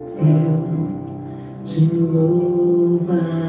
Eu te louvarei,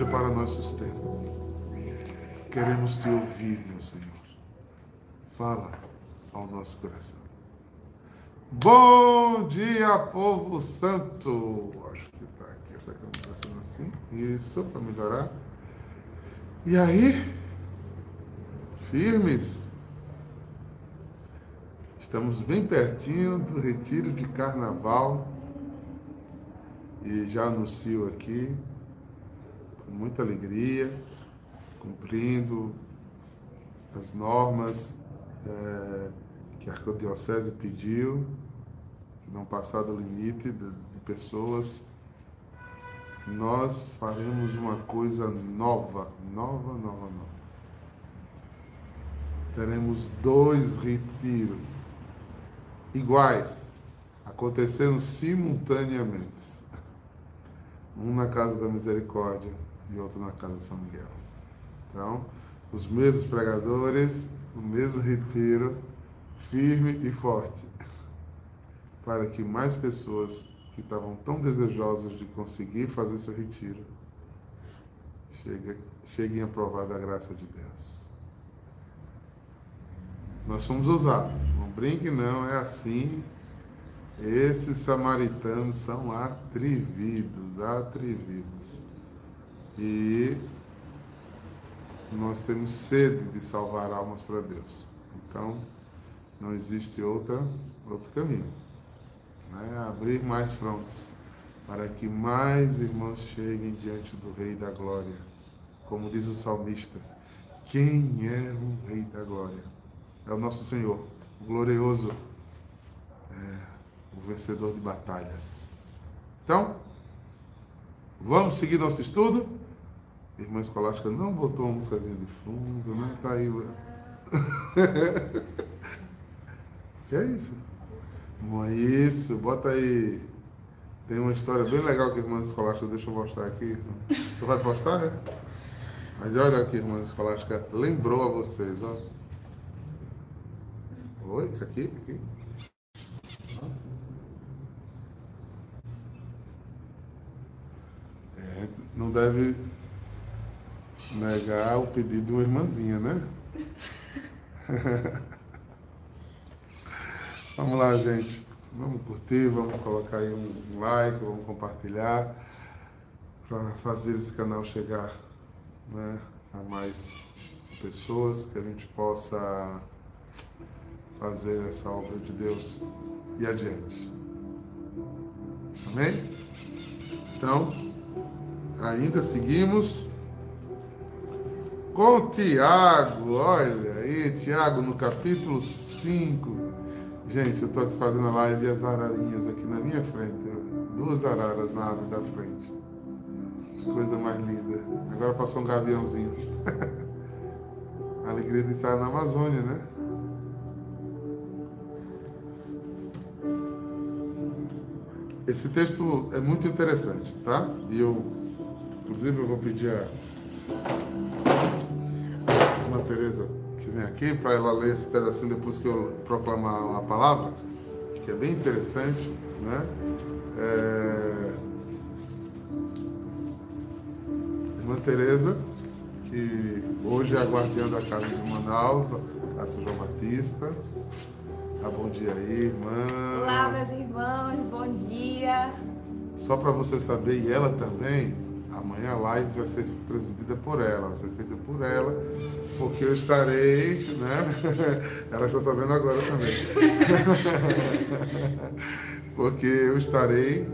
Seja para nós sustento. Queremos te ouvir, meu Senhor. Fala ao nosso coração. Bom dia, povo santo! Acho que tá aqui essa câmera sendo assim. Isso, para melhorar. E aí? Firmes? Estamos bem pertinho do retiro de carnaval. E já anuncio aqui, com muita alegria, cumprindo as normas eh, que a Arquidiocese pediu, que não passar do limite de, de pessoas, nós faremos uma coisa nova, nova, nova, nova. Teremos dois retiros iguais, acontecendo simultaneamente. Um na Casa da Misericórdia e outro na Casa de São Miguel. Então, os mesmos pregadores, o mesmo retiro, firme e forte, para que mais pessoas que estavam tão desejosas de conseguir fazer esse retiro cheguem, cheguem a provar da graça de Deus. Nós somos ousados. Não brinque, não, é assim. Esses samaritanos são atrevidos, atrevidos. E nós temos sede de salvar almas para Deus. Então, não existe outra, outro caminho. Né? Abrir mais frontes para que mais irmãos cheguem diante do Rei da Glória. Como diz o salmista, quem é o Rei da Glória? É o nosso Senhor, o glorioso, é, o vencedor de batalhas. Então, vamos seguir nosso estudo? Irmã Escolástica não botou uma músicazinha de fundo, né? Tá aí. que é isso? Bom, é isso, bota aí. Tem uma história bem legal que a irmã Escolástica, deixa eu mostrar aqui. Você vai postar, é? Mas olha aqui, irmã Escolástica lembrou a vocês, ó. Oi, aqui, aqui. É, não deve negar o pedido de uma irmãzinha, né? vamos lá, gente. Vamos curtir, vamos colocar aí um like, vamos compartilhar para fazer esse canal chegar né, a mais pessoas, que a gente possa fazer essa obra de Deus e adiante. Amém? Então, ainda seguimos com Tiago, olha aí, Tiago no capítulo 5. Gente, eu estou aqui fazendo a live e as ararinhas aqui na minha frente, duas araras na árvore da frente. Coisa mais linda. Agora passou um gaviãozinho. alegria de estar na Amazônia, né? Esse texto é muito interessante, tá? E eu, inclusive, eu vou pedir a Irmã Tereza que vem aqui para ela ler esse pedacinho depois que eu proclamar a palavra, que é bem interessante, né? É... Irmã Tereza, que hoje é a guardiã da casa de Manaus, a São João Batista. Tá, bom dia aí, irmã. Olá, meus irmãos, bom dia. Só para você saber, e ela também, amanhã a live vai ser transmitida por ela, vai ser feita por ela, porque eu estarei, né? Ela está sabendo agora também. porque eu estarei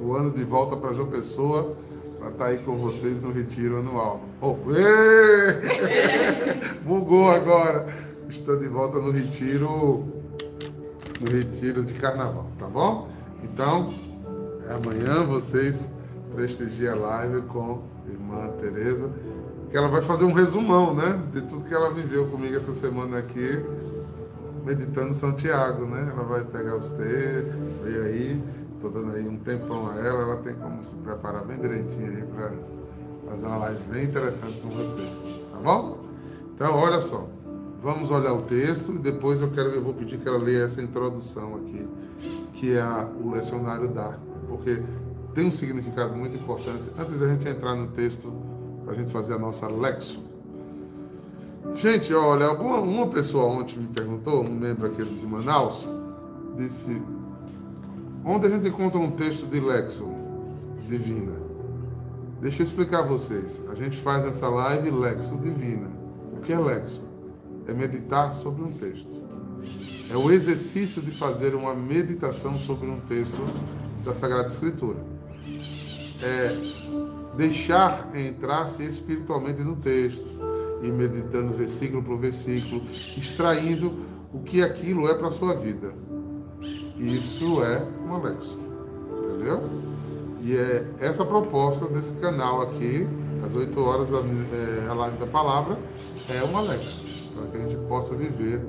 voando de volta para João Pessoa para estar tá aí com vocês no retiro anual. Oh, Bugou agora. Estou de volta no retiro, no retiro de carnaval, tá bom? Então, amanhã vocês prestigia a live com a irmã Tereza, que ela vai fazer um resumão, né, de tudo que ela viveu comigo essa semana aqui, meditando São Tiago, né? Ela vai pegar os textos, ver aí, estou dando aí um tempão a ela, ela tem como se preparar bem direitinho aí para fazer uma live bem interessante com vocês, tá bom? Então, olha só, vamos olhar o texto e depois eu quero, eu vou pedir que ela leia essa introdução aqui, que é a, o lecionário dá, porque tem um significado muito importante. Antes da gente entrar no texto, para a gente fazer a nossa lexo. Gente, olha, alguma, uma pessoa ontem me perguntou, um membro aqui de Manaus, disse: onde a gente encontra um texto de lexo divina? Deixa eu explicar a vocês. A gente faz essa live lexo divina. O que é lexo? É meditar sobre um texto. É o exercício de fazer uma meditação sobre um texto da Sagrada Escritura é, deixar entrar-se espiritualmente no texto e meditando versículo por versículo, extraindo o que aquilo é para a sua vida. Isso é um Alexo, entendeu? E é essa proposta desse canal aqui, às 8 horas da é, a live da palavra, é um Alexo, para que a gente possa viver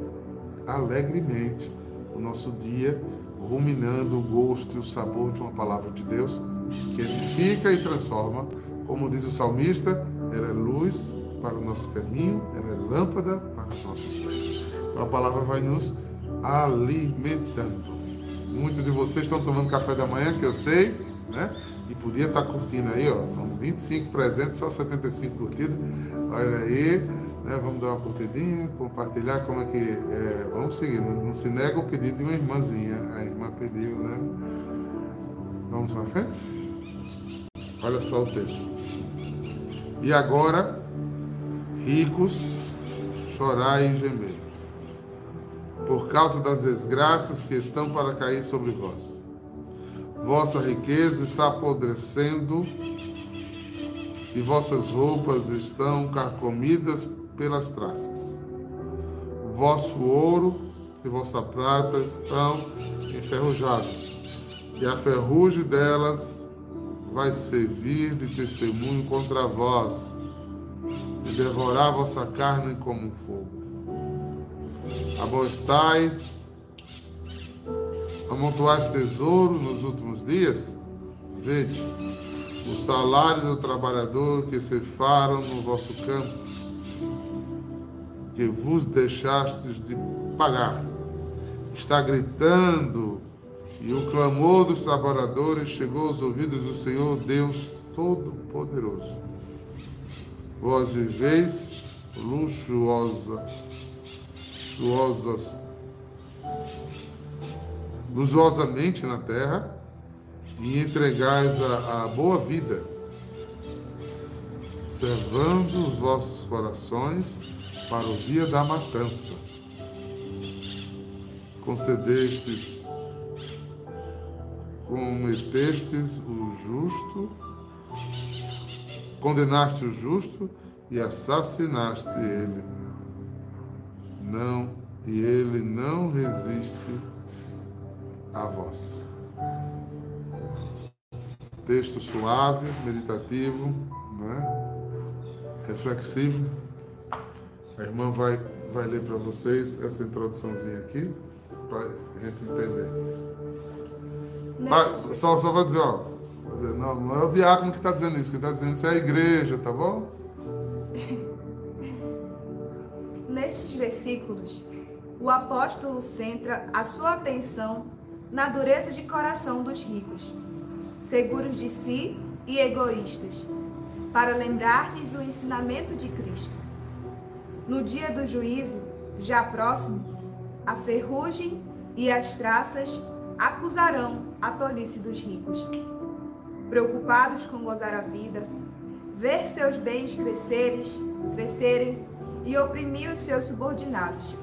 alegremente o nosso dia, ruminando o gosto e o sabor de uma palavra de Deus que edifica e transforma. Como diz o salmista, ela é luz para o nosso caminho, ela é lâmpada para os nossos pés. Então a palavra vai nos alimentando. Muitos de vocês estão tomando café da manhã, que eu sei, né? E podia estar curtindo aí, ó. São 25 presentes, só 75 curtidas. Olha aí, né? Vamos dar uma curtidinha, compartilhar como é que. É, vamos seguir. Não, não, se nega o pedido de uma irmãzinha. A irmã pediu, né? Vamos para frente? Olha só o texto. E agora, ricos, chorai e gemer, por causa das desgraças que estão para cair sobre vós Vossa riqueza está apodrecendo e vossas roupas estão carcomidas pelas traças. Vosso ouro e vossa prata estão enferrujados, e a ferrugem delas vai servir de testemunho contra vós, e devorar vossa carne como fogo. Amoestai amontoais tesouros nos últimos dias? Vede, o salário do trabalhador que se faram no vosso campo, que vos deixastes de pagar, está gritando, e o clamor dos trabalhadores chegou aos ouvidos do Senhor Deus Todo-Poderoso. Vós viveis luxuosa, luxuosas luxuosamente na terra e entregais a, a boa vida, servando os vossos corações para o dia da matança. Concedestes, cometestes o justo, condenaste o justo e assassinaste ele. Não, e ele não resiste a voz. Texto suave, meditativo, né? reflexivo. A irmã vai, vai ler para vocês essa introduçãozinha aqui, para a gente entender. Ah, só, só vou dizer, ó. Não, não é o diácono que está dizendo isso, que está dizendo isso é a igreja, tá bom? Nestes versículos, o apóstolo centra a sua atenção na dureza de coração dos ricos, seguros de si e egoístas, para lembrar-lhes o ensinamento de Cristo. No dia do juízo, já próximo, a ferrugem e as traças acusarão a tolice dos ricos. Preocupados com gozar a vida, ver seus bens crescerem, crescerem e oprimir os seus subordinados.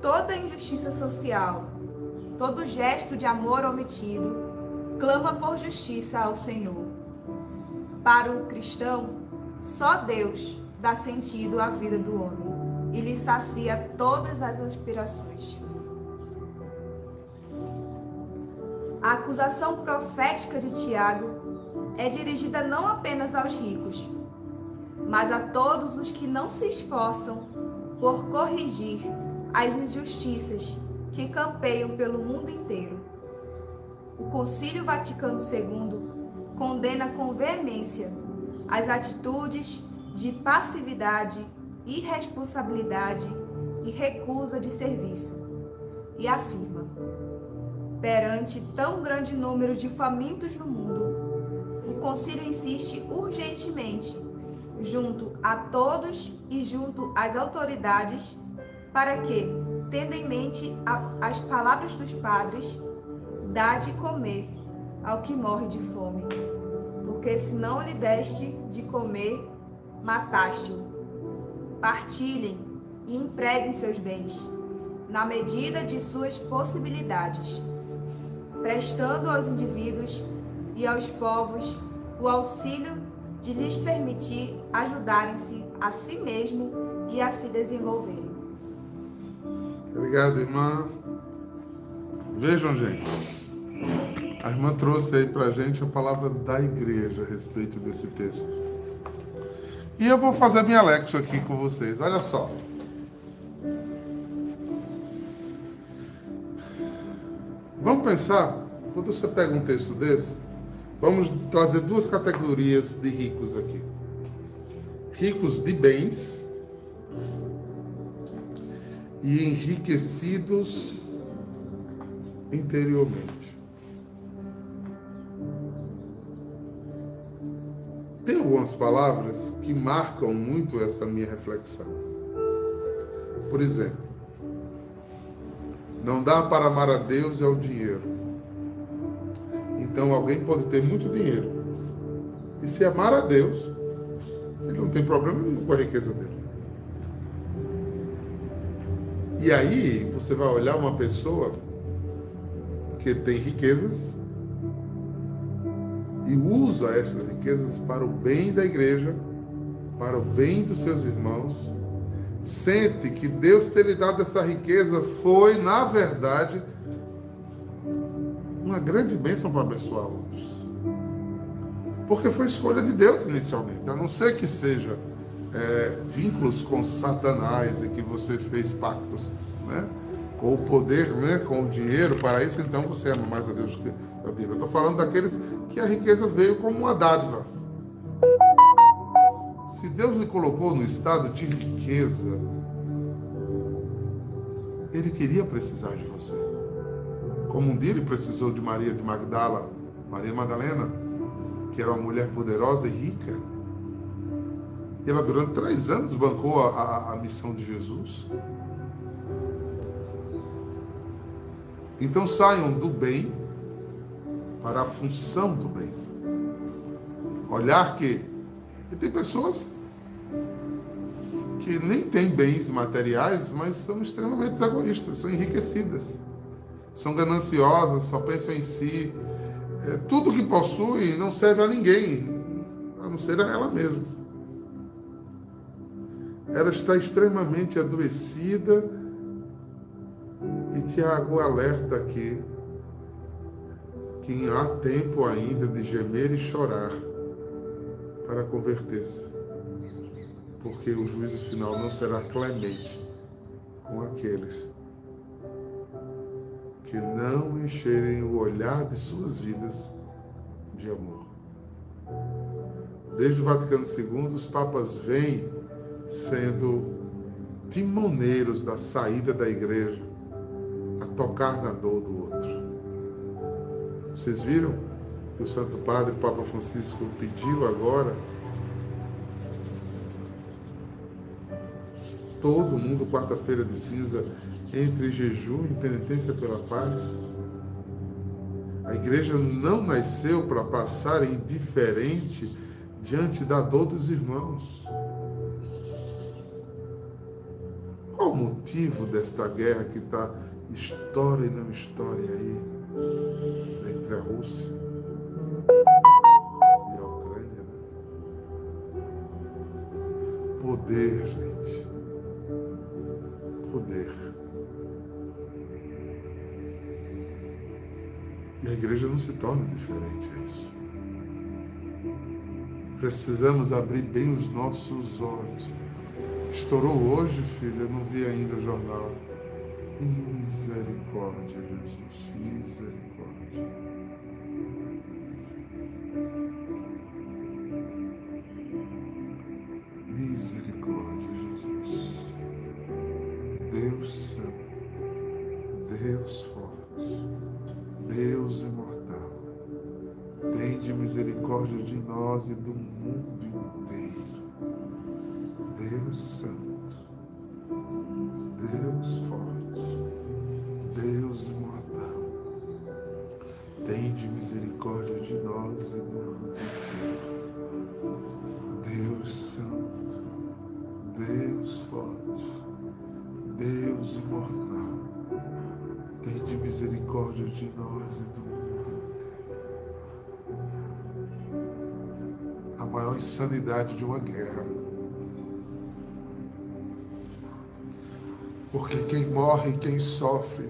Toda injustiça social, Todo gesto de amor omitido clama por justiça ao Senhor. Para o cristão, só Deus dá sentido à vida do homem e lhe sacia todas as aspirações. A acusação profética de Tiago é dirigida não apenas aos ricos, mas a todos os que não se esforçam por corrigir as injustiças que campeiam pelo mundo inteiro. O Concílio Vaticano II condena com veemência as atitudes de passividade, irresponsabilidade e recusa de serviço e afirma: perante tão grande número de famintos no mundo, o Concílio insiste urgentemente, junto a todos e junto às autoridades, para que tendo em mente as palavras dos padres, dá de comer ao que morre de fome, porque se não lhe deste de comer, mataste-o. Partilhem e empreguem seus bens, na medida de suas possibilidades, prestando aos indivíduos e aos povos o auxílio de lhes permitir ajudarem-se a si mesmo e a se desenvolverem. Obrigado, irmã. Vejam, gente. A irmã trouxe aí pra gente a palavra da igreja a respeito desse texto. E eu vou fazer minha lecture aqui com vocês. Olha só. Vamos pensar, quando você pega um texto desse, vamos trazer duas categorias de ricos aqui: ricos de bens e enriquecidos interiormente. algumas palavras que marcam muito essa minha reflexão. Por exemplo, não dá para amar a Deus e ao dinheiro. Então alguém pode ter muito dinheiro. E se amar a Deus, ele não tem problema nenhum com a riqueza dele. E aí você vai olhar uma pessoa que tem riquezas e usa essas riquezas para o bem da igreja, para o bem dos seus irmãos, sente que Deus ter lhe dado essa riqueza foi, na verdade, uma grande bênção para abençoar outros. Porque foi escolha de Deus inicialmente, a não ser que seja é, vínculos com Satanás e que você fez pactos né, com o poder, né, com o dinheiro, para isso então você ama mais a Deus do que a Bíblia. Eu estou falando daqueles que a riqueza veio como uma dádiva. Se Deus lhe colocou no estado de riqueza, Ele queria precisar de você. Como um dia Ele precisou de Maria de Magdala, Maria Madalena, que era uma mulher poderosa e rica. E ela, durante três anos, bancou a, a, a missão de Jesus. Então saiam do bem para a função do bem. Olhar que. E tem pessoas que nem têm bens materiais, mas são extremamente egoístas, são enriquecidas, são gananciosas, só pensam em si. É, tudo que possui não serve a ninguém, a não ser a ela mesma. Ela está extremamente adoecida e Tiago alerta aqui que há tempo ainda de gemer e chorar para converter-se, porque o juízo final não será clemente com aqueles que não encherem o olhar de suas vidas de amor. Desde o Vaticano II, os papas vêm sendo timoneiros da saída da igreja a tocar na dor do outro. Vocês viram que o Santo Padre, Papa Francisco, pediu agora todo mundo, quarta-feira de cinza, entre jejum e penitência pela paz? A igreja não nasceu para passar indiferente diante da dor dos irmãos. Qual o motivo desta guerra que está história e não história aí? entre a Rússia Poder, gente. Poder. E a igreja não se torna diferente a isso. Precisamos abrir bem os nossos olhos. Estourou hoje, filha, eu não vi ainda o jornal. Misericórdia, Jesus, misericórdia. Deus Santo, Deus forte. Deus imortal, tem de misericórdia de nós e do mundo inteiro. Deus Santo, Deus forte, Deus imortal, tem de misericórdia de nós e do mundo inteiro. A maior insanidade de uma guerra porque quem morre, quem sofre,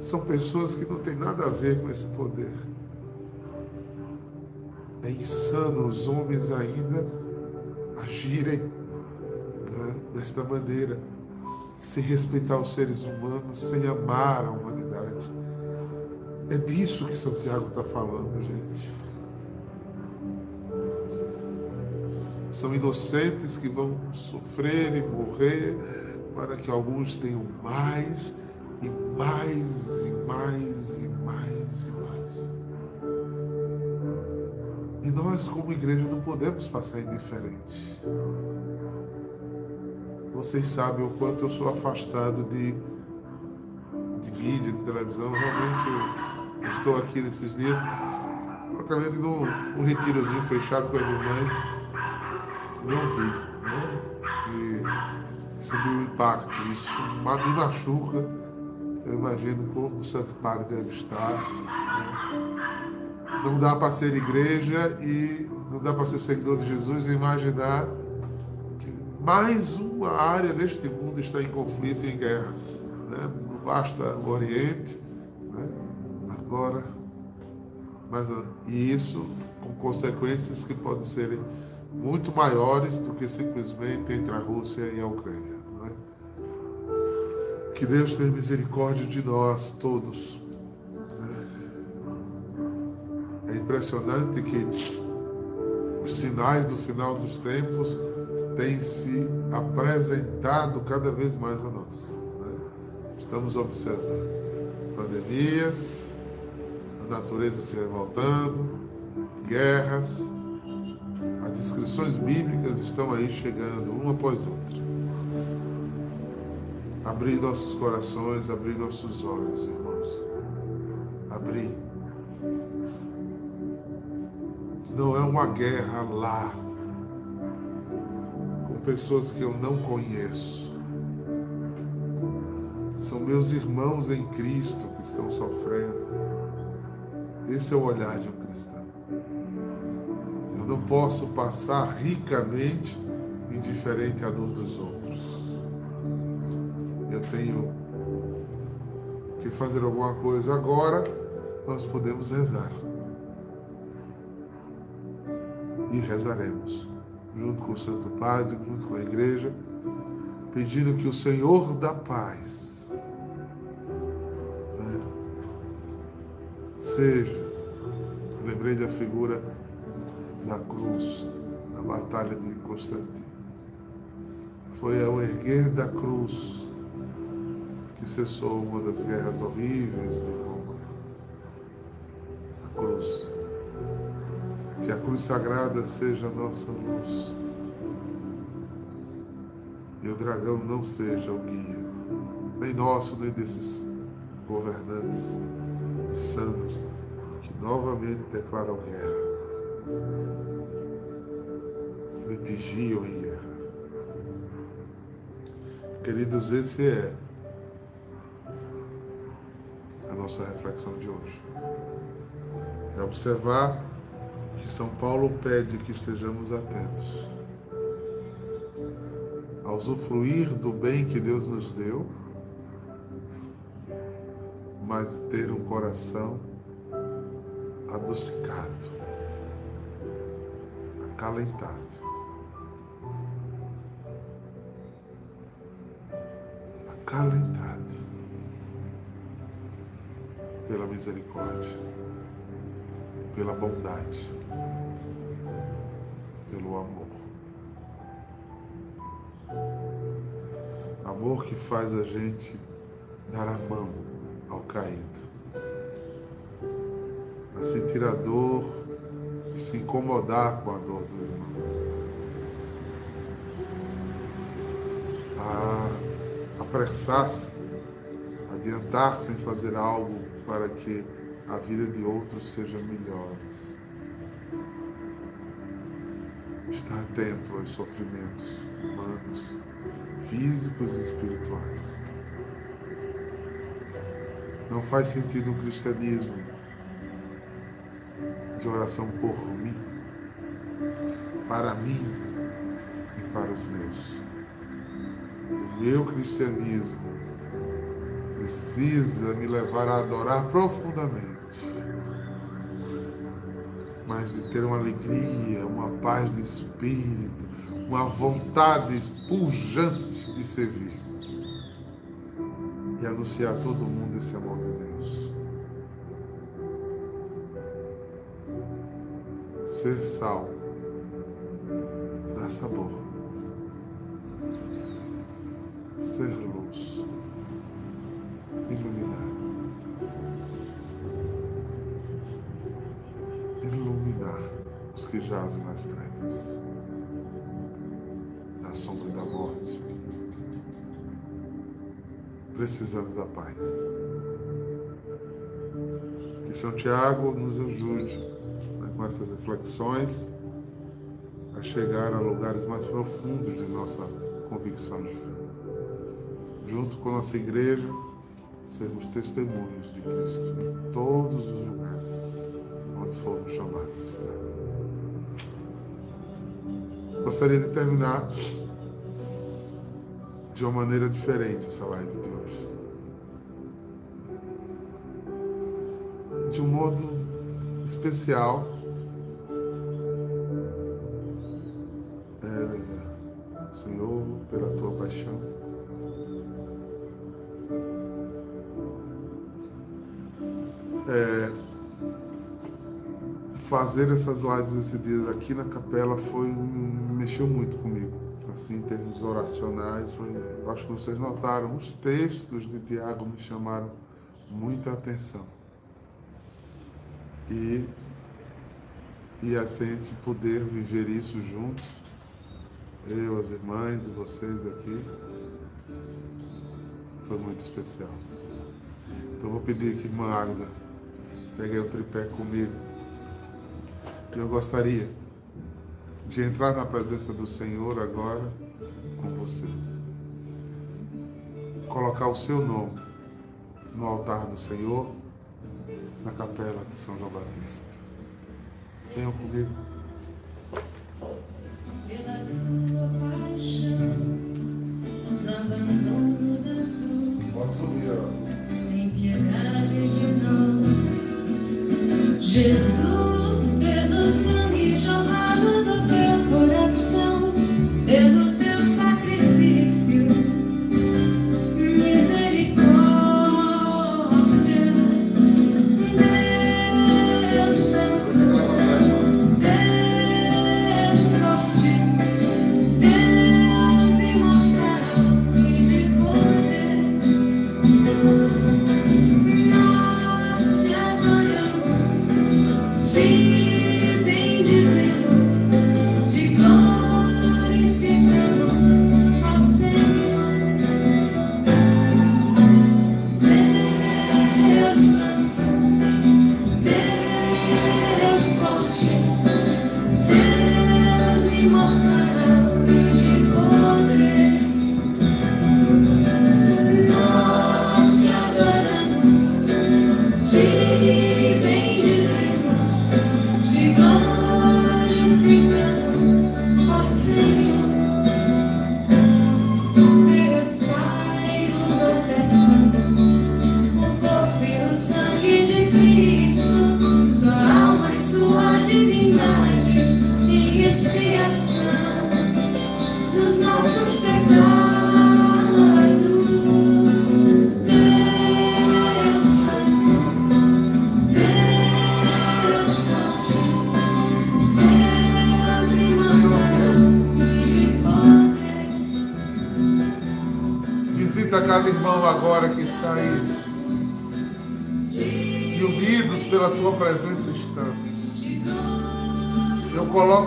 são pessoas que não têm nada a ver com esse poder. É insano os homens ainda agirem né, desta maneira, sem respeitar os seres humanos, sem amar a humanidade. É disso que São Tiago está falando, gente. São inocentes que vão sofrer e morrer para que alguns tenham mais e mais e mais e mais e mais. E nós, como igreja, não podemos passar indiferente. Vocês sabem o quanto eu sou afastado de, de mídia, de televisão. Realmente, eu estou aqui nesses dias, praticamente num, num retirozinho fechado com as irmãs. Não vi, né? E senti um impacto. Isso me machuca. Eu imagino como o Santo Padre deve estar. Né? Não dá para ser igreja e não dá para ser seguidor de Jesus e imaginar que mais uma área deste mundo está em conflito e em guerra. Né? Não basta o Oriente, né? agora, mas, e isso com consequências que podem ser muito maiores do que simplesmente entre a Rússia e a Ucrânia. Né? Que Deus tenha misericórdia de nós todos. né? É impressionante que os sinais do final dos tempos têm se apresentado cada vez mais a nós. né? Estamos observando pandemias, a natureza se revoltando, guerras, as descrições bíblicas estão aí chegando uma após outra. Abrir nossos corações, abrir nossos olhos, irmãos. Abrir. Não é uma guerra lá, com pessoas que eu não conheço. São meus irmãos em Cristo que estão sofrendo. Esse é o olhar de um cristão. Eu não posso passar ricamente indiferente à dor dos outros. Eu tenho que fazer alguma coisa agora, nós podemos rezar. E rezaremos, junto com o Santo Padre, junto com a igreja, pedindo que o Senhor da paz né, seja, lembrei da figura da cruz, na batalha de Constantino. Foi ao erguer da cruz que cessou uma das guerras horríveis de Roma. A cruz. Que a cruz sagrada seja a nossa luz. E o dragão não seja o guia, nem nosso, nem desses governantes insanos que novamente declaram guerra litigiam em guerra. Queridos, esse é a nossa reflexão de hoje. É observar que São Paulo pede que estejamos atentos a usufruir do bem que Deus nos deu, mas ter um coração adocicado, acalentado. Acalentado pela misericórdia, pela bondade, pelo amor. Amor que faz a gente dar a mão ao caído a sentir a dor se incomodar com a dor do irmão. A apressar-se, adiantar-se em fazer algo para que a vida de outros seja melhor. Estar atento aos sofrimentos humanos, físicos e espirituais. Não faz sentido um cristianismo de oração por mim, para mim e para os meus. O meu cristianismo precisa me levar a adorar profundamente, mas de ter uma alegria, uma paz de espírito, uma vontade pujante de servir e anunciar a todo mundo esse amor de ser sal, dar sabor, ser luz, iluminar, iluminar o que jazem nas trevas, na sombra da morte, precisando da paz. Que São Tiago nos ajude com essas reflexões a chegar a lugares mais profundos de nossa convicção de fé. Junto com a nossa igreja, sermos testemunhos de Cristo em todos os lugares onde formos chamados a estar. Gostaria de terminar de uma maneira diferente essa live de hoje. De um modo especial. Fazer essas lives esses dias aqui na capela foi mexeu muito comigo assim em termos oracionais foi, acho que vocês notaram os textos de Tiago me chamaram muita atenção. E e assim a gente poder viver isso juntos eu as irmãs e vocês aqui foi muito especial. Então vou pedir que irmã Águeda pegue o tripé comigo eu gostaria de entrar na presença do Senhor agora com você. Colocar o seu nome no altar do Senhor, na capela de São João Batista. Venham comigo.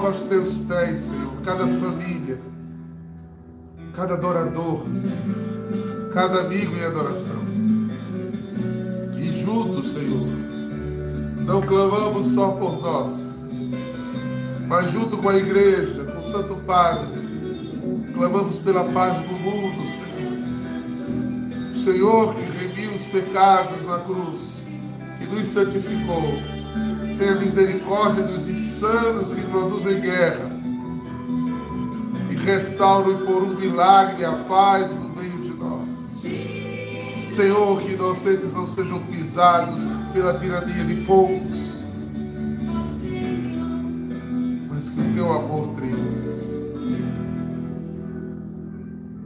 Coloco aos teus pés, Senhor, cada família, cada adorador, cada amigo em adoração. E juntos, Senhor, não clamamos só por nós, mas junto com a igreja, com o Santo Padre, clamamos pela paz do mundo, Senhor. O Senhor que remiu os pecados na cruz, que nos santificou, tenha misericórdia dos insanos que produzem guerra e restaure por um milagre a paz no meio de nós. Senhor, que inocentes não sejam pisados pela tirania de poucos, mas que o teu amor triunfe.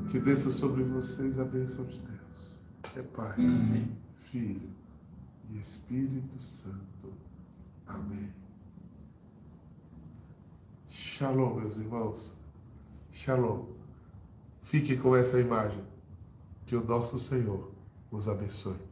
Que desça sobre vocês a bênção de Deus, é Pai, Filho e Espírito Santo. Amém. Shalom, meus irmãos. Shalom. Fique com essa imagem. Que o nosso Senhor os abençoe.